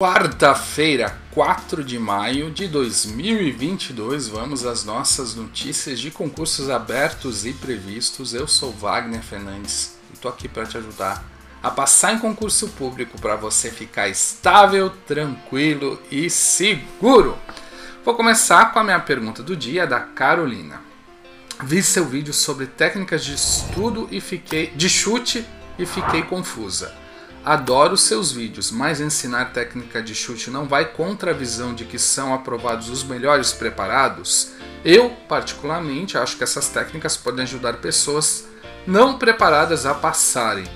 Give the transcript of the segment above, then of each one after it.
Quarta-feira, 4 de maio de 2022, vamos às nossas notícias de concursos abertos e previstos. Eu sou Wagner Fernandes e estou aqui para te ajudar a passar em concurso público para você ficar estável, tranquilo e seguro. Vou começar com a minha pergunta do dia da Carolina. Vi seu vídeo sobre técnicas de estudo e fiquei de chute e fiquei confusa. Adoro seus vídeos, mas ensinar técnica de chute não vai contra a visão de que são aprovados os melhores preparados? Eu, particularmente, acho que essas técnicas podem ajudar pessoas não preparadas a passarem.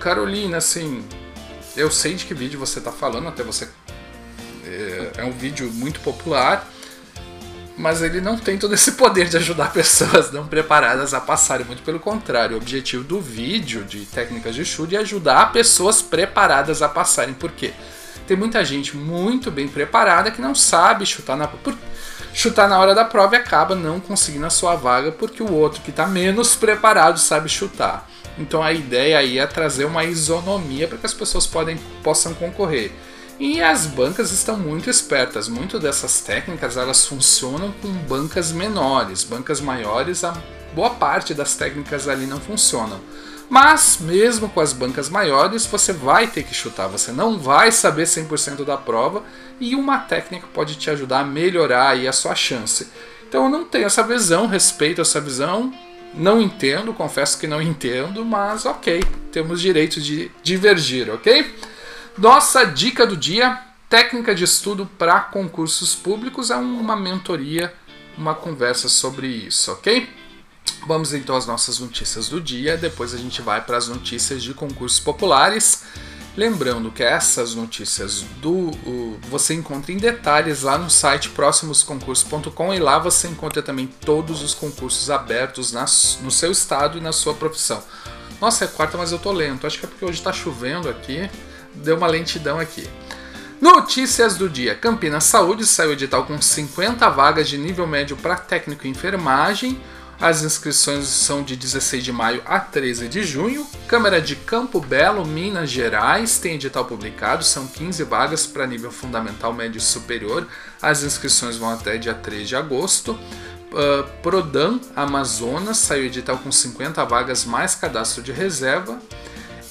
Carolina, assim, eu sei de que vídeo você está falando, até você. É, é um vídeo muito popular mas ele não tem todo esse poder de ajudar pessoas não preparadas a passarem, muito pelo contrário. O objetivo do vídeo de técnicas de chute é ajudar pessoas preparadas a passarem. Por quê? Tem muita gente muito bem preparada que não sabe chutar na, por, chutar na hora da prova e acaba não conseguindo a sua vaga porque o outro que está menos preparado sabe chutar. Então a ideia aí é trazer uma isonomia para que as pessoas podem, possam concorrer. E as bancas estão muito espertas. Muito dessas técnicas elas funcionam com bancas menores, bancas maiores, a boa parte das técnicas ali não funcionam. Mas mesmo com as bancas maiores, você vai ter que chutar, você não vai saber 100% da prova e uma técnica pode te ajudar a melhorar aí a sua chance. Então eu não tenho essa visão, respeito essa visão, não entendo, confesso que não entendo, mas ok, temos direito de divergir, ok? Nossa dica do dia: técnica de estudo para concursos públicos é uma mentoria, uma conversa sobre isso, ok? Vamos então às nossas notícias do dia, depois a gente vai para as notícias de concursos populares. Lembrando que essas notícias do você encontra em detalhes lá no site próximosconcursos.com e lá você encontra também todos os concursos abertos no seu estado e na sua profissão. Nossa, é quarta, mas eu tô lento. Acho que é porque hoje está chovendo aqui deu uma lentidão aqui. Notícias do dia: Campinas Saúde saiu edital com 50 vagas de nível médio para técnico em enfermagem. As inscrições são de 16 de maio a 13 de junho. Câmara de Campo Belo, Minas Gerais, tem edital publicado. São 15 vagas para nível fundamental, médio e superior. As inscrições vão até dia 3 de agosto. Uh, Prodan, Amazonas, saiu edital com 50 vagas mais cadastro de reserva.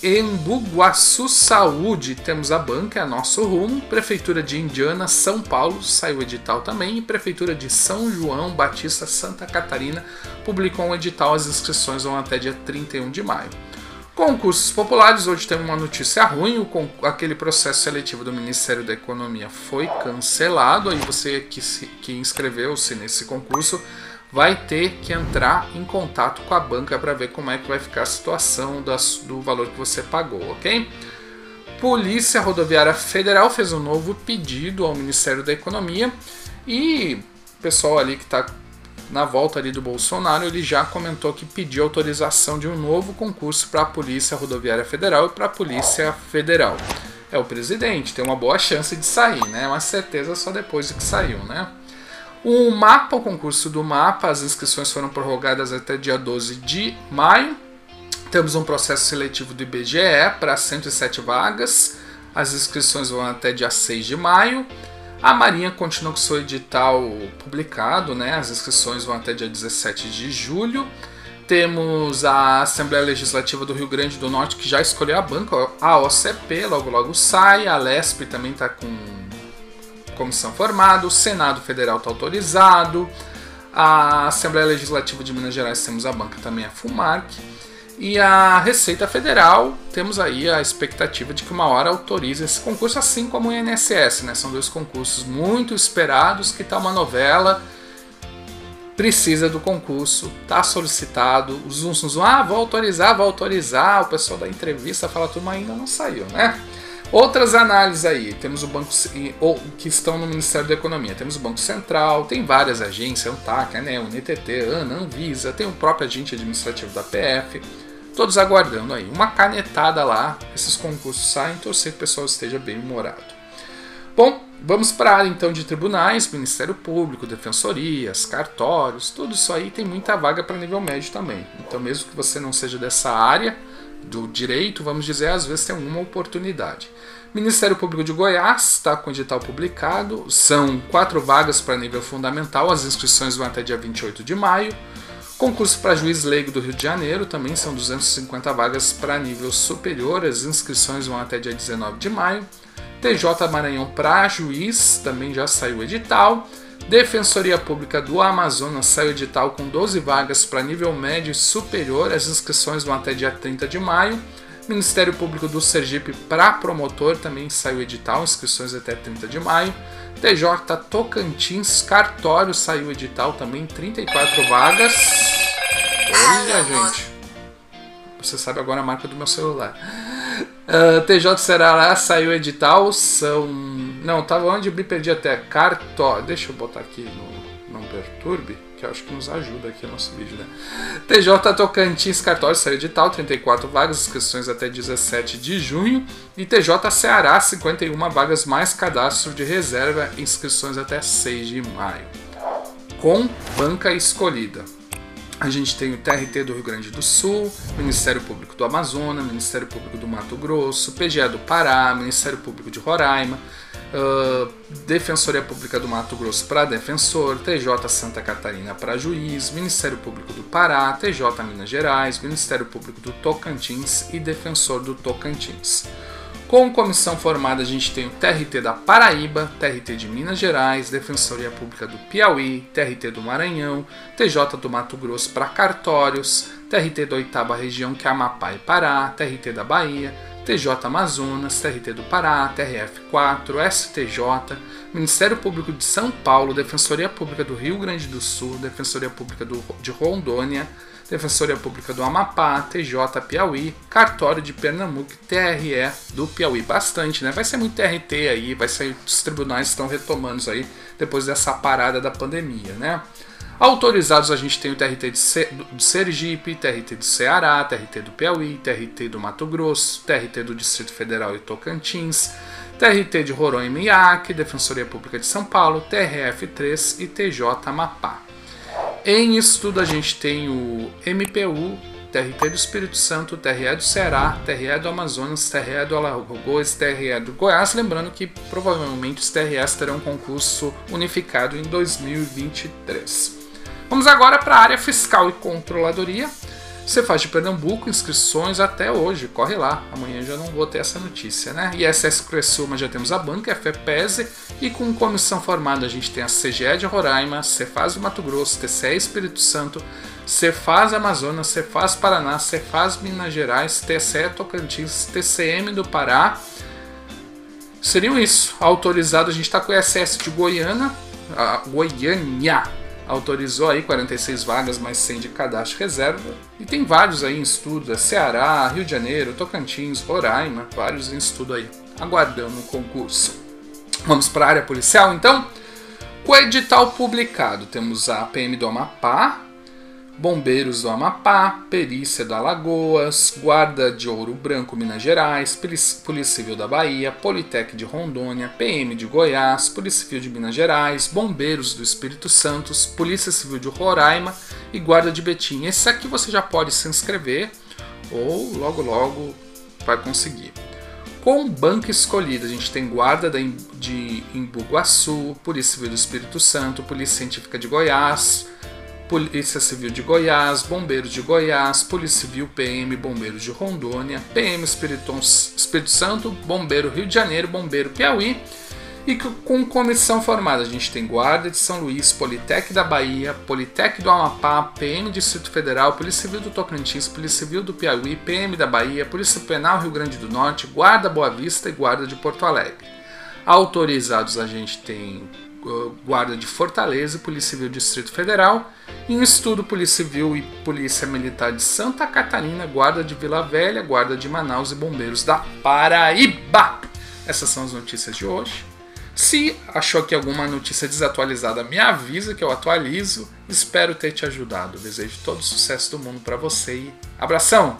Em Buguaçu Saúde temos a banca, é nosso rumo. Prefeitura de Indiana, São Paulo, saiu edital também. E Prefeitura de São João Batista, Santa Catarina, publicou um edital. As inscrições vão até dia 31 de maio. Concursos populares, hoje tem uma notícia ruim, o, aquele processo seletivo do Ministério da Economia foi cancelado, aí você que, que inscreveu-se nesse concurso vai ter que entrar em contato com a banca para ver como é que vai ficar a situação das, do valor que você pagou, ok? Polícia Rodoviária Federal fez um novo pedido ao Ministério da Economia e o pessoal ali que está na volta ali do Bolsonaro, ele já comentou que pediu autorização de um novo concurso para a Polícia Rodoviária Federal e para a Polícia Federal. É o presidente, tem uma boa chance de sair, né? Uma certeza só depois de que saiu, né? O mapa, o concurso do mapa, as inscrições foram prorrogadas até dia 12 de maio. Temos um processo seletivo do IBGE para 107 vagas. As inscrições vão até dia 6 de maio. A Marinha continua com seu edital publicado, né? As inscrições vão até dia 17 de julho. Temos a Assembleia Legislativa do Rio Grande do Norte que já escolheu a banca, a OCP, logo logo sai. A LESP também está com comissão formada, o Senado Federal está autorizado, a Assembleia Legislativa de Minas Gerais temos a banca também, a FUMARC, e a Receita Federal, temos aí a expectativa de que uma hora autorize esse concurso, assim como o INSS, né? São dois concursos muito esperados, que está uma novela, precisa do concurso, está solicitado, os uns, ah, vou autorizar, vou autorizar, o pessoal da entrevista fala tudo, mas ainda não saiu, né? Outras análises aí, temos o Banco ou que estão no Ministério da Economia. Temos o Banco Central, tem várias agências, TAC, ANEL, NTT, ANA, Anvisa, tem o próprio agente administrativo da PF, todos aguardando aí. Uma canetada lá, esses concursos saem, torcer que o pessoal esteja bem humorado. Bom, vamos para a área então de tribunais, Ministério Público, defensorias, cartórios, tudo isso aí tem muita vaga para nível médio também. Então, mesmo que você não seja dessa área, do direito, vamos dizer, às vezes tem uma oportunidade. Ministério Público de Goiás está com o edital publicado. São quatro vagas para nível fundamental. As inscrições vão até dia 28 de maio. Concurso para juiz leigo do Rio de Janeiro também são 250 vagas para nível superior. As inscrições vão até dia 19 de maio. TJ Maranhão para juiz também já saiu o edital. Defensoria Pública do Amazonas saiu edital com 12 vagas para nível médio e superior. As inscrições vão até dia 30 de maio. Ministério Público do Sergipe para promotor também saiu edital, inscrições até 30 de maio. TJ Tocantins Cartório saiu edital também, 34 vagas. Olha, gente. Você sabe agora a marca do meu celular. Ah, TJ Ceará saiu edital, são. Não, tava onde eu me perdi até. Cartório. Deixa eu botar aqui no Não Perturbe que eu acho que nos ajuda aqui no nosso vídeo, né? TJ Tocantins Cartório saiu edital, 34 vagas, inscrições até 17 de junho. E TJ Ceará, 51 vagas mais cadastro de reserva, inscrições até 6 de maio. Com banca escolhida. A gente tem o TRT do Rio Grande do Sul, Ministério Público do Amazonas, Ministério Público do Mato Grosso, PGA do Pará, Ministério Público de Roraima, Uh, Defensoria Pública do Mato Grosso para defensor, TJ Santa Catarina para juiz, Ministério Público do Pará, TJ Minas Gerais, Ministério Público do Tocantins e Defensor do Tocantins. Com comissão formada, a gente tem o TRT da Paraíba, TRT de Minas Gerais, Defensoria Pública do Piauí, TRT do Maranhão, TJ do Mato Grosso para cartórios, TRT da Oitava Região, que é Amapá e Pará, TRT da Bahia, TJ Amazonas, TRT do Pará, TRF4, STJ, Ministério Público de São Paulo, Defensoria Pública do Rio Grande do Sul, Defensoria Pública do, de Rondônia, Defensoria Pública do Amapá, TJ Piauí, Cartório de Pernambuco, TRE do Piauí. Bastante, né? Vai ser muito TRT aí, vai ser os tribunais estão retomando aí depois dessa parada da pandemia, né? Autorizados a gente tem o TRT de Sergipe, TRT de Ceará, TRT do Piauí, TRT do Mato Grosso, TRT do Distrito Federal e Tocantins, TRT de Roraima e Acre, Defensoria Pública de São Paulo, TRF3 e TJ Amapá. Em estudo a gente tem o MPU, TRT do Espírito Santo, TRE do Ceará, TRE do Amazonas, TRE do Alagoas, TRE do Goiás. Lembrando que provavelmente os TREs terão um concurso unificado em 2023. Vamos agora para a área fiscal e controladoria. Você faz de Pernambuco inscrições até hoje, corre lá. Amanhã já não vou ter essa notícia, né? ISS Cressuma já temos a banca, a FEPESE, e com comissão formada a gente tem a CGE de Roraima, Cefaz do Mato Grosso, TCE Espírito Santo, Cefaz Amazonas, Cefaz Paraná, Cefaz Minas Gerais, TCE Tocantins, TCM do Pará. Seriam isso. Autorizado, a gente está com o ISS de Goiânia, Goiânia, autorizou aí 46 vagas, mais 100 de cadastro reserva. E tem vários aí em estudo, é Ceará, Rio de Janeiro, Tocantins, Roraima, vários em estudo aí, aguardando o concurso. Vamos para a área policial então? Com o edital publicado, temos a PM do Amapá, Bombeiros do Amapá, Perícia do Alagoas, Guarda de Ouro Branco, Minas Gerais, Polícia Civil da Bahia, Politec de Rondônia, PM de Goiás, Polícia Civil de Minas Gerais, Bombeiros do Espírito Santo, Polícia Civil de Roraima e Guarda de Betim. Esse aqui você já pode se inscrever ou logo logo vai conseguir. Com banca escolhida, a gente tem Guarda de Imbuguaçu, Polícia Civil do Espírito Santo, Polícia Científica de Goiás, Polícia Civil de Goiás, Bombeiros de Goiás, Polícia Civil PM, Bombeiros de Rondônia, PM Espírito, Espírito Santo, Bombeiro Rio de Janeiro, Bombeiro Piauí. E com comissão formada, a gente tem Guarda de São Luís, Politec da Bahia, Politec do Amapá, PM Distrito Federal, Polícia Civil do Tocantins, Polícia Civil do Piauí, PM da Bahia, Polícia Penal Rio Grande do Norte, Guarda Boa Vista e Guarda de Porto Alegre. Autorizados a gente tem Guarda de Fortaleza Polícia Civil Distrito Federal. Em estudo, Polícia Civil e Polícia Militar de Santa Catarina, Guarda de Vila Velha, Guarda de Manaus e Bombeiros da Paraíba. Essas são as notícias de hoje. Se achou que alguma notícia desatualizada, me avisa que eu atualizo. Espero ter te ajudado. Desejo todo o sucesso do mundo para você e abração!